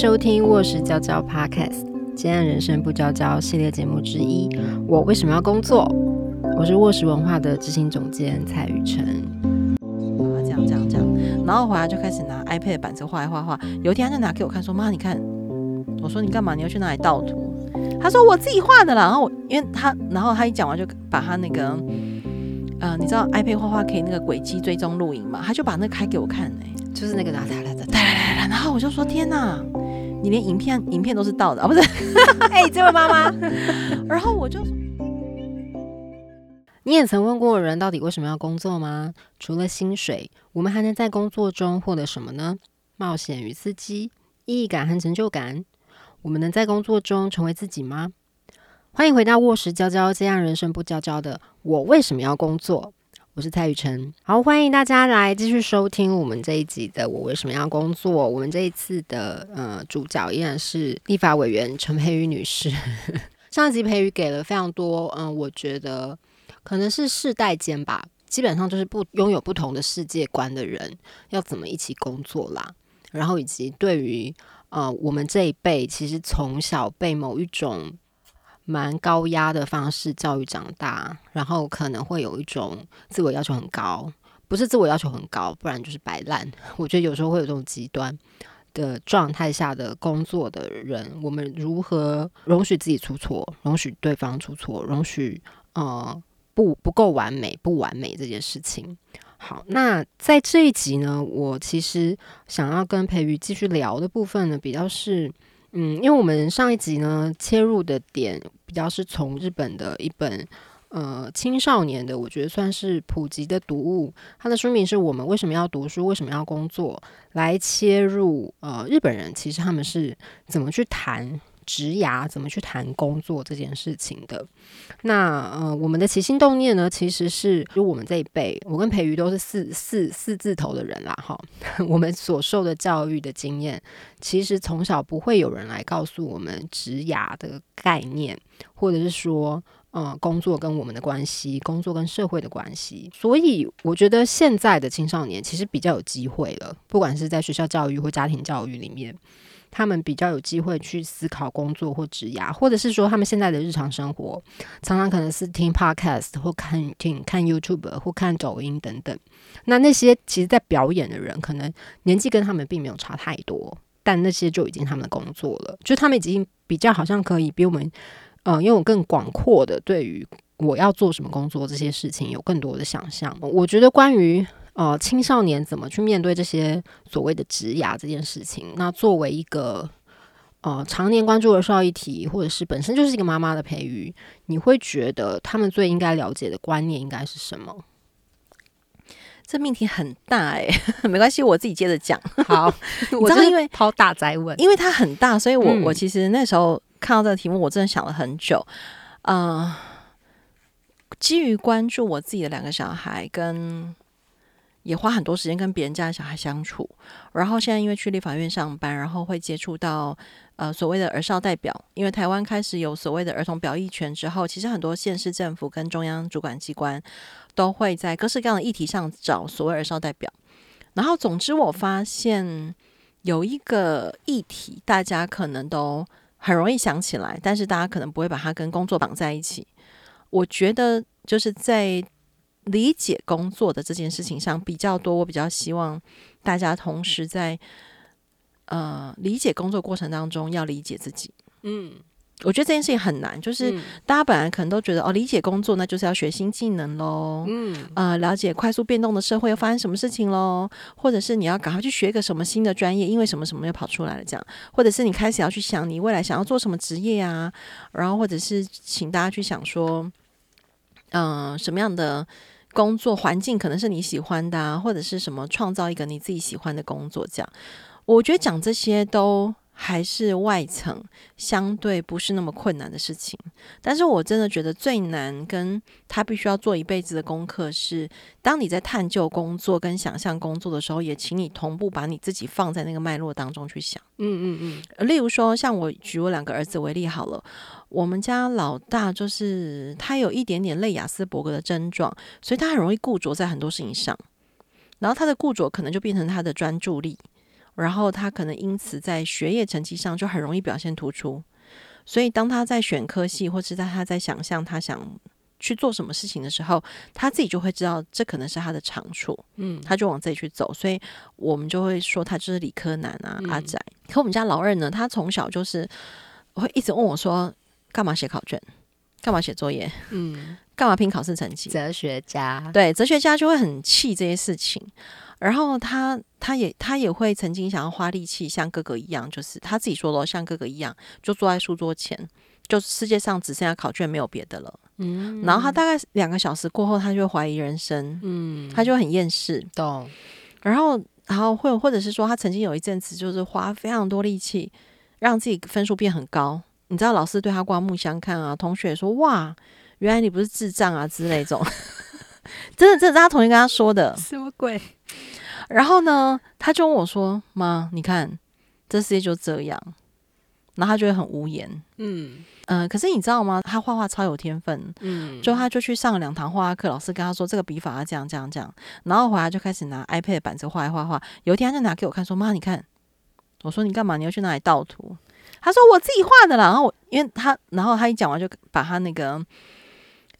收听《卧室娇娇 Podcast》，今天人生不娇娇系列节目之一。我为什么要工作？我是卧室文化的执行总监蔡雨辰。啊，这样这样这样，然后回来就开始拿 iPad 板子画一画画。有一天他就拿给我看，说：“妈，你看。”我说：“你干嘛？你要去哪里盗图？”他说：“我自己画的啦。”然后我因为他，然后他一讲完就把他那个，呃，你知道 iPad 画画可以那个轨迹追踪录影嘛？他就把那个开给我看哎。就是那个哒哒哒哒哒哒哒，然后我就说天哪，你连影片影片都是盗的啊？不是？哎，这位妈妈。然后我就，你也曾问过人到底为什么要工作吗？除了薪水，我们还能在工作中获得什么呢？冒险与刺激，意义感和成就感。我们能在工作中成为自己吗？欢迎回到卧室娇娇，这样人生不娇娇的我为什么要工作？我是蔡雨辰，好，欢迎大家来继续收听我们这一集的《我为什么要工作》。我们这一次的呃主角依然是立法委员陈佩瑜女士。上一集佩瑜给了非常多，嗯，我觉得可能是世代间吧，基本上就是不拥有不同的世界观的人要怎么一起工作啦。然后以及对于呃我们这一辈，其实从小被某一种蛮高压的方式教育长大，然后可能会有一种自我要求很高，不是自我要求很高，不然就是摆烂。我觉得有时候会有这种极端的状态下的工作的人，我们如何容许自己出错，容许对方出错，容许呃不不够完美、不完美这件事情。好，那在这一集呢，我其实想要跟培瑜继续聊的部分呢，比较是。嗯，因为我们上一集呢切入的点比较是从日本的一本呃青少年的，我觉得算是普及的读物，它的书名是我们为什么要读书，为什么要工作，来切入呃日本人其实他们是怎么去谈。职涯怎么去谈工作这件事情的？那呃，我们的起心动念呢，其实是就我们这一辈，我跟培瑜都是四四四字头的人啦，哈。我们所受的教育的经验，其实从小不会有人来告诉我们职涯的概念，或者是说，呃，工作跟我们的关系，工作跟社会的关系。所以我觉得现在的青少年其实比较有机会了，不管是在学校教育或家庭教育里面。他们比较有机会去思考工作或职涯，或者是说他们现在的日常生活，常常可能是听 podcast 或看听看 YouTube 或看抖音等等。那那些其实，在表演的人，可能年纪跟他们并没有差太多，但那些就已经他们的工作了，就他们已经比较好像可以比我们，呃，拥有更广阔的对于我要做什么工作这些事情有更多的想象。我觉得关于。呃，青少年怎么去面对这些所谓的职涯这件事情？那作为一个呃常年关注的少议题，或者是本身就是一个妈妈的培育，你会觉得他们最应该了解的观念应该是什么？这命题很大哎，没关系，我自己接着讲。好，我知道，因为抛大灾问，因为它很大，所以我我其实那时候看到这个题目，我真的想了很久。呃，基于关注我自己的两个小孩跟。也花很多时间跟别人家的小孩相处，然后现在因为去立法院上班，然后会接触到呃所谓的儿少代表，因为台湾开始有所谓的儿童表意权之后，其实很多县市政府跟中央主管机关都会在各式各样的议题上找所谓儿少代表。然后总之我发现有一个议题，大家可能都很容易想起来，但是大家可能不会把它跟工作绑在一起。我觉得就是在。理解工作的这件事情上比较多，我比较希望大家同时在呃理解工作过程当中要理解自己。嗯，我觉得这件事情很难，就是大家本来可能都觉得哦，理解工作那就是要学新技能喽，嗯，呃，了解快速变动的社会要发生什么事情喽，或者是你要赶快去学一个什么新的专业，因为什么什么又跑出来了这样，或者是你开始要去想你未来想要做什么职业啊，然后或者是请大家去想说，嗯，什么样的。工作环境可能是你喜欢的，或者是什么创造一个你自己喜欢的工作，这样，我觉得讲这些都还是外层，相对不是那么困难的事情。但是我真的觉得最难，跟他必须要做一辈子的功课是，当你在探究工作跟想象工作的时候，也请你同步把你自己放在那个脉络当中去想。嗯嗯嗯。例如说，像我举我两个儿子为例好了。我们家老大就是他有一点点类雅斯伯格的症状，所以他很容易固着在很多事情上，然后他的固着可能就变成他的专注力，然后他可能因此在学业成绩上就很容易表现突出。所以当他在选科系，或是在他在想象他想去做什么事情的时候，他自己就会知道这可能是他的长处，嗯，他就往这里去走。所以我们就会说他就是理科男啊，阿仔。可我们家老二呢，他从小就是会一直问我说：“干嘛写考卷？干嘛写作业？嗯，干嘛拼考试成绩？”哲学家对哲学家就会很气这些事情。然后他他也他也会曾经想要花力气像哥哥一样，就是他自己说的，像哥哥一样，就坐在书桌前，就世界上只剩下考卷没有别的了。嗯，然后他大概两个小时过后，他就怀疑人生，嗯，他就很厌世。懂。然后，然后或或者是说，他曾经有一阵子就是花非常多力气让自己分数变很高。你知道，老师对他刮目相看啊，同学说哇，原来你不是智障啊之类这种。真的，真的，他同学跟他说的，什么鬼？然后呢，他就问我说：“妈，你看，这世界就这样。”然后他就会很无言。嗯嗯，可是你知道吗？他画画超有天分。嗯，就他就去上了两堂画画课，老师跟他说这个笔法要这样这样这样。然后回来就开始拿 iPad 板子画一画画。有一天他就拿给我看，说：“妈，你看。”我说：“你干嘛？你要去哪里盗图？”他说：“我自己画的啦。”然后我因为他，然后他一讲完就把他那个。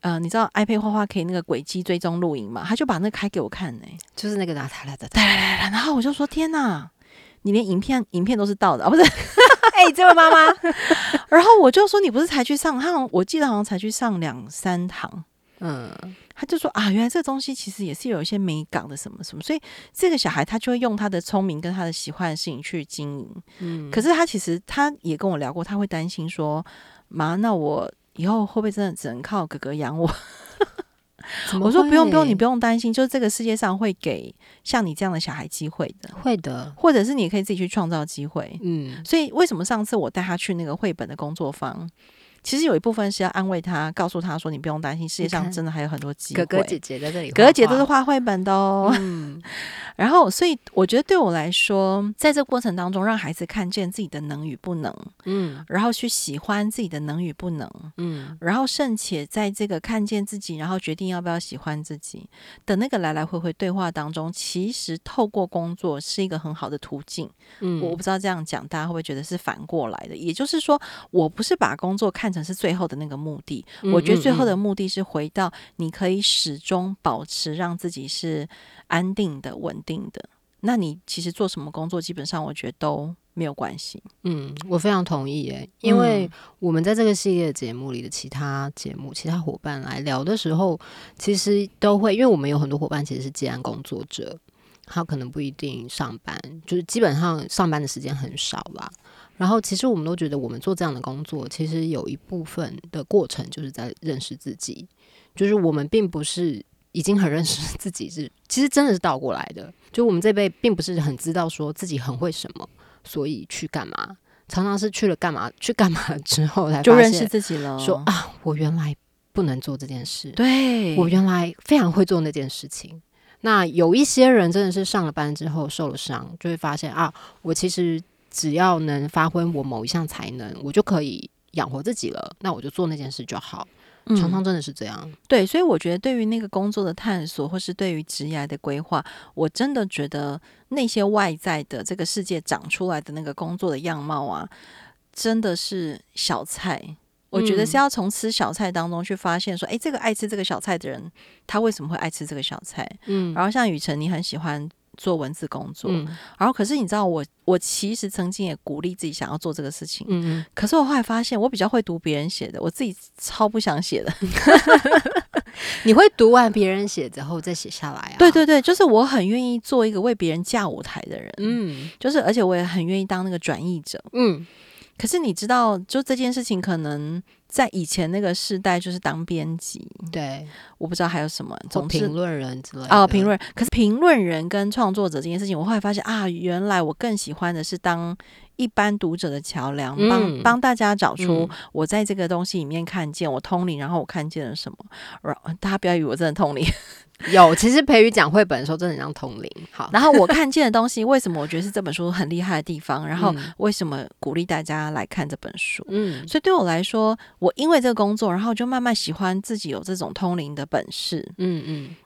呃，你知道 iPad 画画可以那个轨迹追踪录影嘛？他就把那开给我看呢，就是那个拿他来的，然后我就说天哪，你连影片影片都是盗的啊？不是？哎，这位妈妈，然后我就说你不是才去上，他我记得好像才去上两三堂，嗯，他就说啊，原来这东西其实也是有一些美感的什么什么，所以这个小孩他就会用他的聪明跟他的喜欢的事情去经营，嗯，可是他其实他也跟我聊过，他会担心说，妈，那我。以后会不会真的只能靠哥哥养我？我说不用不用，你不用担心，就是这个世界上会给像你这样的小孩机会的，会的，或者是你可以自己去创造机会。嗯，所以为什么上次我带他去那个绘本的工作坊？其实有一部分是要安慰他，告诉他说：“你不用担心，世界上真的还有很多机会。”哥哥姐姐在这里，哥哥姐都是画绘本的哦。嗯，然后所以我觉得对我来说，在这过程当中，让孩子看见自己的能与不能，嗯，然后去喜欢自己的能与不能，嗯，然后甚且在这个看见自己，然后决定要不要喜欢自己的那个来来回回对话当中，其实透过工作是一个很好的途径。嗯，我不知道这样讲大家会不会觉得是反过来的？也就是说，我不是把工作看。成是最后的那个目的，我觉得最后的目的是回到你可以始终保持让自己是安定的、稳定的。那你其实做什么工作，基本上我觉得都没有关系。嗯，我非常同意诶，因为我们在这个系列节目里的其他节目、其他伙伴来聊的时候，其实都会，因为我们有很多伙伴其实是接案工作者，他可能不一定上班，就是基本上上班的时间很少吧。然后，其实我们都觉得，我们做这样的工作，其实有一部分的过程就是在认识自己。就是我们并不是已经很认识自己，是其实真的是倒过来的。就我们这辈并不是很知道说自己很会什么，所以去干嘛。常常是去了干嘛，去干嘛 之后才就认识自己了。说啊，我原来不能做这件事。对我原来非常会做那件事情。那有一些人真的是上了班之后受了伤，就会发现啊，我其实。只要能发挥我某一项才能，我就可以养活自己了。那我就做那件事就好。常常真的是这样。对，所以我觉得对于那个工作的探索，或是对于职业的规划，我真的觉得那些外在的这个世界长出来的那个工作的样貌啊，真的是小菜。我觉得是要从吃小菜当中去发现，说，哎，这个爱吃这个小菜的人，他为什么会爱吃这个小菜？嗯。然后像雨辰，你很喜欢。做文字工作，然后可是你知道我，我其实曾经也鼓励自己想要做这个事情，嗯可是我后来发现，我比较会读别人写的，我自己超不想写的。你会读完别人写之后再写下来啊？对对对，就是我很愿意做一个为别人架舞台的人，嗯，就是而且我也很愿意当那个转译者，嗯。可是你知道，就这件事情，可能在以前那个世代，就是当编辑。对，我不知道还有什么，总评论人之类哦，评论。可是评论人跟创作者这件事情，我后来发现啊，原来我更喜欢的是当一般读者的桥梁，帮帮大家找出我在这个东西里面看见我通灵，然后我看见了什么。然后大家不要以为我真的通灵。有，其实培宇讲绘本的时候，真的很像通灵。好，然后我看见的东西，为什么我觉得是这本书很厉害的地方？然后为什么鼓励大家来看这本书？嗯，所以对我来说，我因为这个工作，然后就慢慢喜欢自己有这种通灵的本事。嗯嗯，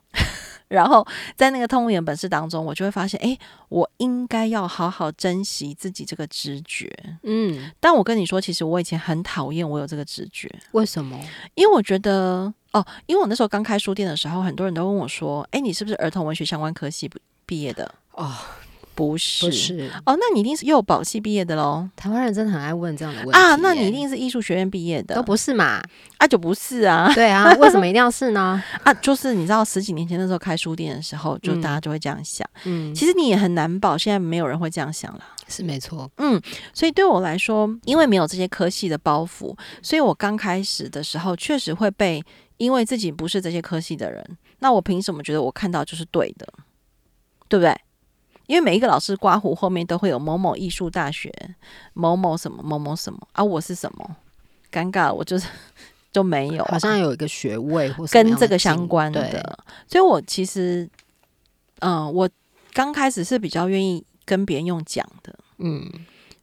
然后在那个通灵本事当中，我就会发现，哎，我应该要好好珍惜自己这个直觉。嗯，但我跟你说，其实我以前很讨厌我有这个直觉，为什么？因为我觉得，哦，因为我那时候刚开书店的时候，很多人都问我说，哎，你是不是儿童文学相关科系毕业的？哦，不是，不是，哦，那你一定是幼保系毕业的喽。台湾人真的很爱问这样的问题啊，那你一定是艺术学院毕业的，都不是嘛？啊，就不是啊，对啊，为什么一定要是呢？啊，就是你知道十几年前那时候开书店的时候，就嗯大家就会这样想。嗯，其实你也很难保，现在没有人会这样想了。是没错。嗯，所以对我来说，因为没有这些科系的包袱，所以我刚开始的时候确实会被，因为自己不是这些科系的人，那我凭什么觉得我看到就是对的，对不对？因为每一个老师刮胡后面都会有某某艺术大学、某某什么、某某什么啊，我是什么？尴尬，我就是 就没有啊、好像有一个学位或跟这个相关的，所以我其实，嗯、我刚开始是比较愿意跟别人用讲的，嗯，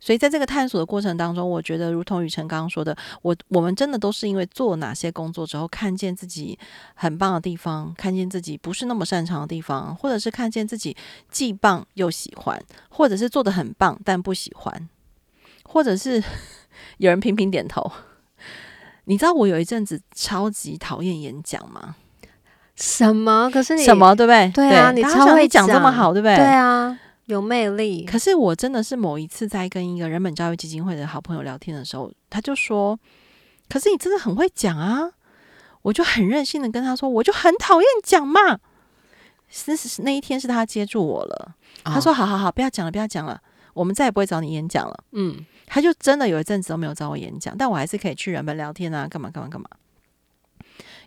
所以在这个探索的过程当中，我觉得如同雨辰刚刚说的，我我们真的都是因为做哪些工作之后，看见自己很棒的地方，看见自己不是那么擅长的地方，或者是看见自己既棒又喜欢，或者是做的很棒但不喜欢，或者是有人频频点头。你知道我有一阵子超级讨厌演讲吗？什么？可是你什？么对不对？对啊你超会讲这么好，对不对？对啊，有魅力。可是我真的是某一次在跟一个人本教育基金会的好朋友聊天的时候，他就说：“可是你真的很会讲啊！”我就很任性的跟他说：“我就很讨厌讲嘛。”是是那一天是他接住我了，他说：“哦好好好，不要讲了，不要讲了，我们再也不会找你演讲了。”嗯，他就真的有一阵子都没有找我演讲，但我还是可以去人本聊天啊，干嘛干嘛干嘛。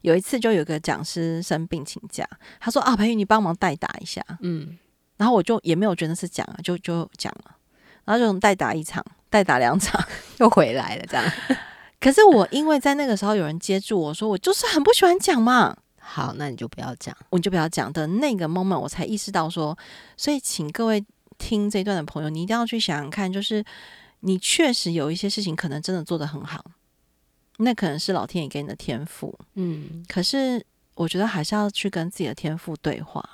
有一次就有个讲师生病请假，他说：“啊，培宇，你帮忙代打一下。”嗯，然后我就也没有觉得是讲啊，就就讲了，然后就从代打一场，代打两场。又回来了，这样。可是我因为在那个时候有人接住我说，我就是很不喜欢讲嘛，好，那你就不要讲。我就不要讲的那个 moment，我才意识到说，所以请各位听这一段的朋友，你一定要去想想看，就是你确实有一些事情可能真的做得很好，那可能是老天爷给你的天赋，嗯，可是我觉得还是要去跟自己的天赋对话，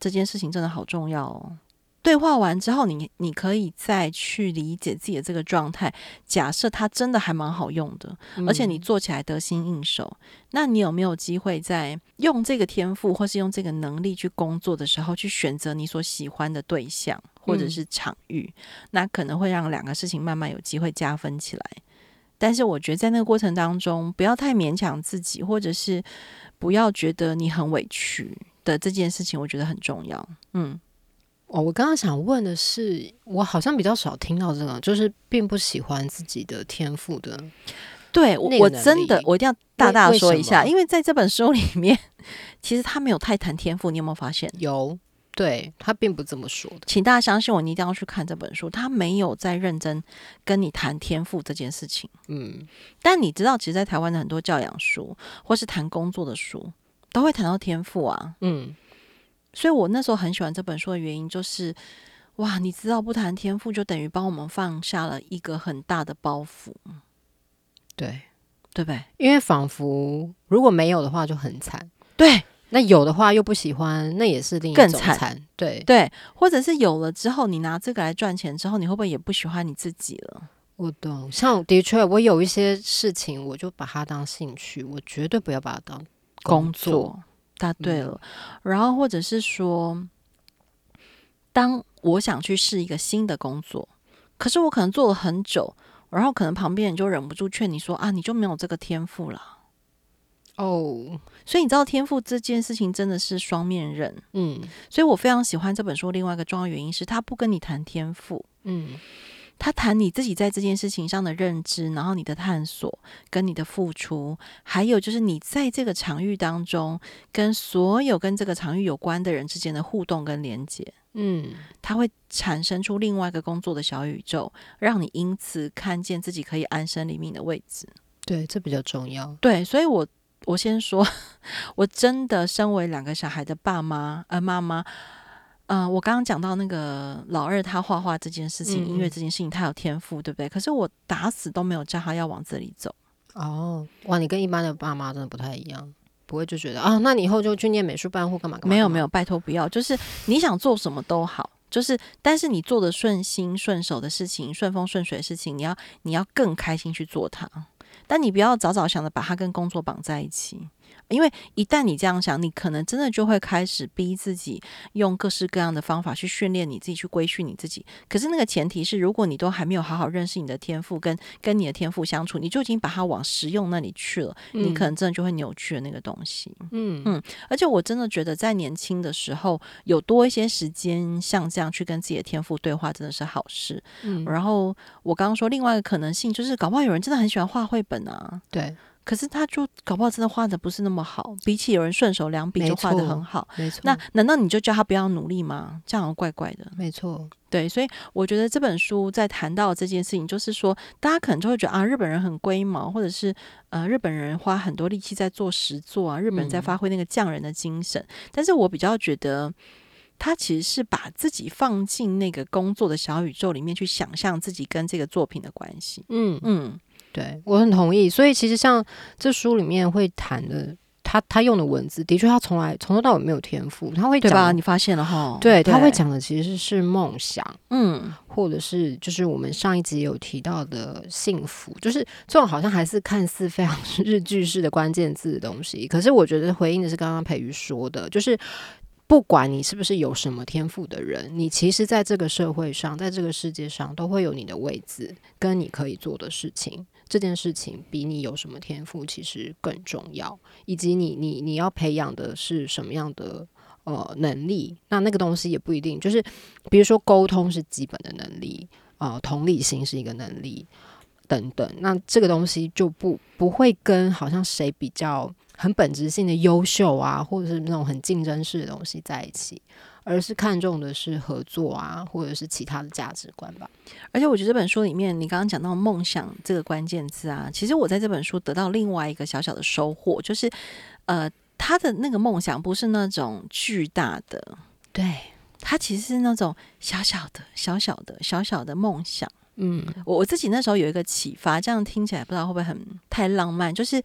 这件事情真的好重要哦。对话完之后，你你可以再去理解自己的这个状态。假设它真的还蛮好用的，而且你嗯做起来得心应手，那你有没有机会在用这个天赋或是用这个能力去工作的时候，去选择你所喜欢的对象或者嗯是场域？那可能会让两个事情慢慢有机会加分起来。但是我觉得在那个过程当中，不要太勉强自己，或者是不要觉得你很委屈的这件事情，我觉得很重要。嗯，哦，我刚刚想问的是，我好像比较少听到这个，就是并不喜欢自己的天赋的。对我真的我一定要大大说一下，么因为在这本书里面，其实他没有太谈天赋，你有没有发现？有，对他并不这么说的。请大家相信我，你一定要去看这本书，他没有在认真跟你谈天赋这件事情。嗯，但你知道，其实，在台湾的很多教养书或是谈工作的书，都会谈到天赋啊。嗯，所以我那时候很喜欢这本书的原因，就是哇，你知道不谈天赋，就等于帮我们放下了一个很大的包袱，对，对不对？因为仿佛如果没有的话就很惨，对那有的话又不喜欢，那也是另一种惨。对，对，或者是有了之后，你拿这个来赚钱之后，你会不会也不喜欢你自己了？我懂。像的确，我有一些事情，我就把它当兴趣，我绝对不要把它当工作。作，答对嗯了。然后或者是说，当我想去试一个新的工作，可是我可能做了很久，然后可能旁边人就忍不住劝你说啊，你就没有这个天赋了。哦，所以你知道天赋这件事情真的是双面刃，嗯所以我非常喜欢这本书。另外一个重要原因是，他不跟你谈天赋，嗯他谈你自己在这件事情上的认知，然后你的探索跟你的付出，还有就是你在这个场域当中跟所有跟这个场域有关的人之间的互动跟连接，嗯，它会产生出另外一个工作的小宇宙，让你因此看见自己可以安身立命的位置。对，这比较重要。对，所以我我先说，我真的身为两个小孩的爸妈呃妈妈，嗯、我刚刚讲到那个老二他画画这件事情，嗯音乐嗯这件事情，他有天赋，对不对？可是我打死都没有叫他要往这里走。哦，哇，你跟一般的爸妈真的不太一样。不会就觉得啊，那你以后就去念美术班或干嘛干嘛？没有没有，拜托不要，就是你想做什么都好，就是但是你做的顺心顺手的事情，顺风顺水的事情，你要你要更开心去做它，但你不要早早想着把它跟工作绑在一起。因为一旦你这样想，你可能真的就会开始逼自己用各式各样的方法去训练你自己，去规训你自己。可是那个前提是，如果你都还没有好好认识你的天赋，跟跟你的天赋相处，你就已经把它往实用那里去了，你可能真的就会扭曲了那个东西。嗯嗯。而且我真的觉得，在年轻的时候有多一些时间，像这样去跟自己的天赋对话，真的是好事。嗯。然后我刚刚说另外一个可能性，就是搞不好有人真的很喜欢画绘本啊。对。可是他就搞不好真的画的不是那么好，比起有人顺手两笔就画的很好，没错。那难道你就叫他不要努力吗？这样怪怪的。没错，对。所以我觉得这本书在谈到这件事情，就是说大家可能就会觉得啊，日本人很龟毛，或者是呃，日本人花很多力气在做实作啊，日本人在发挥那个匠人的精神。但是我比较觉得，他其实是把自己放进那个工作的小宇宙里面去想象自己跟这个作品的关系。嗯嗯。对我很同意，所以其实像这书里面会谈的，他他用的文字，的确他从来从头到尾没有天赋，他会讲，你发现了哈？对，他会讲的其实是梦想，嗯，或者是就是我们上一集有提到的幸福，就是这种好像还是看似非常 日剧式的关键字的东西，可是我觉得回应的是刚刚培瑜说的，就是。不管你是不是有什么天赋的人，你其实在这个社会上，在这个世界上，都会有你的位置跟你可以做的事情。这件事情比你有什么天赋其实更重要，以及你你你要培养的是什么样的呃能力？那那个东西也不一定，就是比如说沟通是基本的能力，呃，同理心是一个能力等等。那这个东西就不不会跟好像谁比较。很本质性的优秀啊，或者是那种很竞争式的东西在一起，而是看重的是合作啊，或者是其他的价值观吧。而且我觉得这本书里面，你刚刚讲到梦想这个关键字啊，其实我在这本书得到另外一个小小的收获，就是呃，他的那个梦想不是那种巨大的，对他其实是那种小小的、小小的、小小的梦想。嗯，我我自己那时候有一个启发，这样听起来不知道会不会很太浪漫，就是。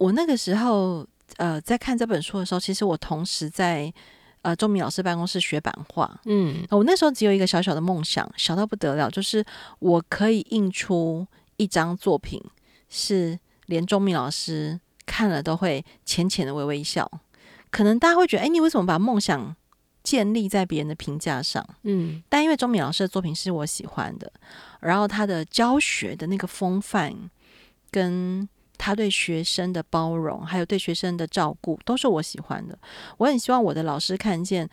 我那个时候，呃，在看这本书的时候，其实我同时在呃钟明老师办公室学版画。嗯，我那时候只有一个小小的梦想，小到不得了，就是我可以印出一张作品，是连钟明老师看了都会浅浅的微微笑。可能大家会觉得，哎，你为什么把梦想建立在别人的评价上？嗯，但因为钟敏老师的作品是我喜欢的，然后他的教学的那个风范跟。他对学生的包容，还有对学生的照顾，都是我喜欢的。我很希望我的老师看见，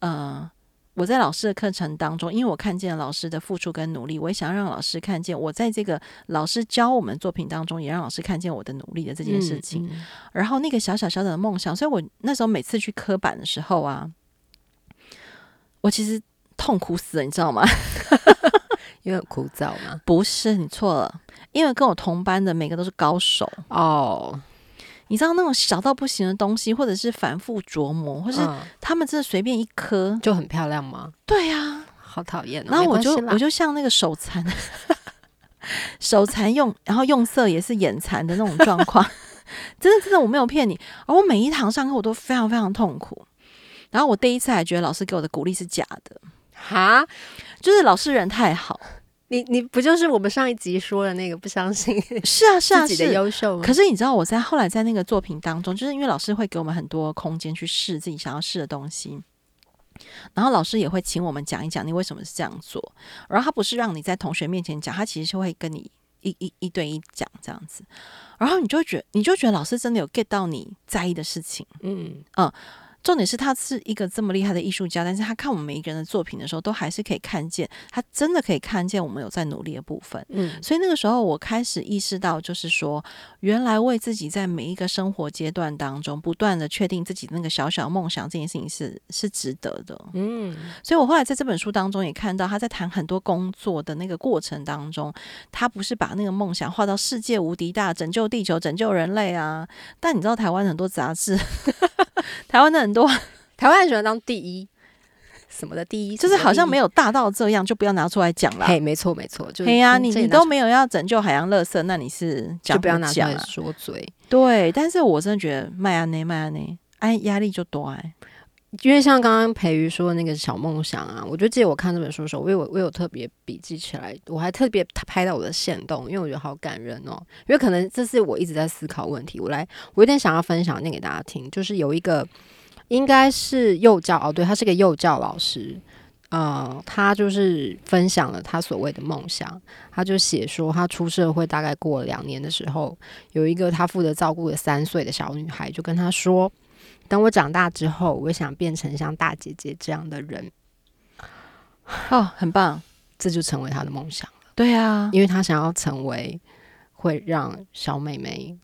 呃，我在老师的课程当中，因为我看见老师的付出跟努力，我也想让老师看见我在这个老师教我们作品当中，也让老师看见我的努力的这件事情。然后那个小小小小的梦想，所以我那时候每次去科板的时候啊，我其实痛苦死了，你知道吗？因为很枯燥吗？不是，你错了。因为跟我同班的每个都是高手哦，你知道那种小到不行的东西，或者是反复琢磨，或是他们真的随便一颗就很漂亮吗？对呀，好讨厌。然后我就我就像那个手残，手残用，然后用色也是眼残的那种状况，真的真的我没有骗你。而我每一堂上课我都非常非常痛苦，然后我第一次还觉得老师给我的鼓励是假的，哈，就是老师人太好。你你不就是我们上一集说的那个不相信是啊是啊自己的优秀可是你知道我在后来在那个作品当中，就是因为老师会给我们很多空间去试自己想要试的东西，然后老师也会请我们讲一讲你为什么是这样做，然后他不是让你在同学面前讲，他其实是会跟你一一一对一讲这样子，然后你就觉得你就觉得老师真的有 get 到你在意的事情，嗯。嗯。重点是他是一个这么厉害的艺术家，但是他看我们每一个人的作品的时候，都还是可以看见，他真的可以看见我们有在努力的部分。嗯，所以那个时候我开始意识到，就是说，原来为自己在每一个生活阶段当中，不断的确定自己那个小小梦想这件事情是是值得的。嗯，所以我后来在这本书当中也看到，他在谈很多工作的那个过程当中，他不是把那个梦想画到世界无敌大，拯救地球、拯救人类啊。但你知道台湾很多杂志，台湾的很。多 台湾人喜欢当第一，什么的第一，就是好像没有。大到这样，就不要拿出来讲了。嘿，没错没错，就是嘿呀，你你都没有要拯救海洋垃圾，那你是讲就不要拿出来？说嘴，对，但是我真的觉得麦安内麦安内，哎，压力就多哎。因为像刚刚培瑜说的那个小梦想啊，我就记得我看这本书的时候，我有我有特别笔记起来，我还特别拍到我的线动，因为我觉得好感人哦。因为可能这是我一直在思考问题，我来我有点想要分享念给大家听，就是有一个应该是幼教哦，对他是个幼教老师，呃，他就是分享了他所谓的梦想，他就写说他出社会大概过了两年的时候，有一个他负责照顾的三岁的小女孩就跟他说。等我长大之后，我想变成像大姐姐这样的人，哦，很棒。这就成为他的梦想了。对啊，因为他想要成为会让小妹妹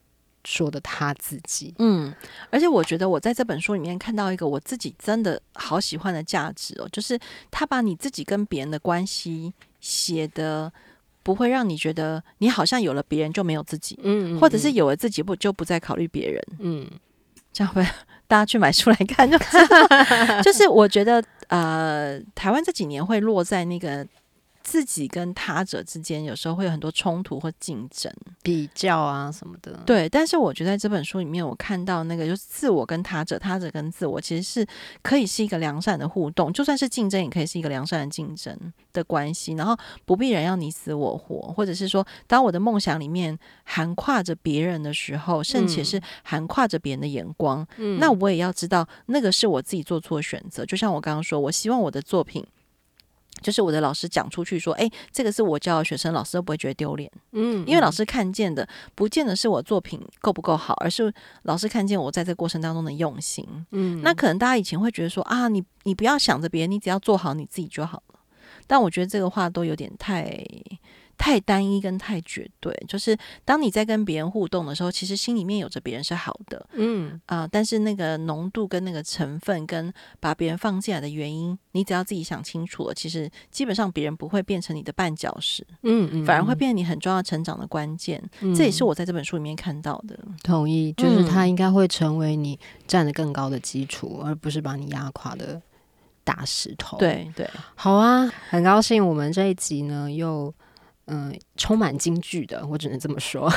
说的他自己。嗯，而且我觉得我在这本书里面看到一个我自己真的好喜欢的价值哦，就是他把你自己跟别人的关系写的不会让你觉得你好像有了别人就没有自己，嗯或者是有了自己不就不再考虑别人，嗯这样会大家去买书来看就知道。就是我觉得呃，台湾这几年会落在那个。自己跟他者之间有时候会有很多冲突或竞争，比较啊什么的。对，但是我觉得在这本书里面，我看到那个就是自我跟他者，他者跟自我，其实是可以是一个良善的互动，就算是竞争，也可以是一个良善的竞争的关系。然后不必然要你死我活，或者是说，当我的梦想里面涵跨着别人的时候，甚且是涵跨着别人的眼光，嗯那我也要知道那个是我自己做错的选择。就像我刚刚说，我希望我的作品。就是我的老师讲出去说，哎，这个是我教的学生，老师都不会觉得丢脸。嗯因为老师看见的不见得是我作品够不够好，而是老师看见我在这过程当中的用心。嗯那可能大家以前会觉得说啊，你你不要想着别人，你只要做好你自己就好了。但我觉得这个话都有点太太单一跟太绝对。就是当你在跟别人互动的时候，其实心里面有着别人是好的嗯啊、但是那个浓度跟那个成分跟把别人放进来的原因，你只要自己想清楚了，其实基本上别人不会变成你的绊脚石，嗯嗯反而会变成你很重要成长的关键。嗯这也是我在这本书里面看到的。同意，就是嗯他应该会成为你站得更高的基础，而不是把你压垮的大石头。，对对，好啊，很高兴我们这一集呢又。嗯，充满京剧的，我只能这么说，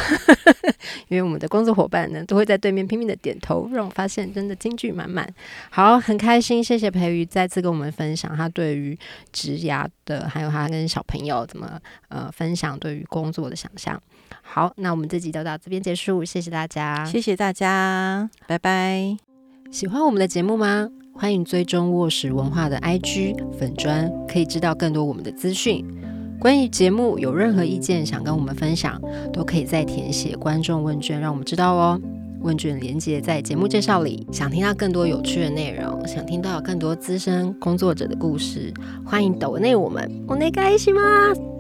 因为我们的工作伙伴呢都会在对面拼命的点头，让我发现真的京剧满满。好，很开心，谢谢培瑜再次跟我们分享他对于职涯的，还有他跟小朋友怎么呃分享对于工作的想象。好，那我们这集就到这边结束，谢谢大家。谢谢大家，拜拜。喜欢我们的节目吗？欢迎追踪卧室文化的 IG 粉砖，可以知道更多我们的资讯。关于节目有任何意见想跟我们分享，都可以再填写观众问卷，让我们知道哦。问卷连接在节目介绍里。想听到更多有趣的内容，想听到更多资深工作者的故事，欢迎抖内我们。お願いします？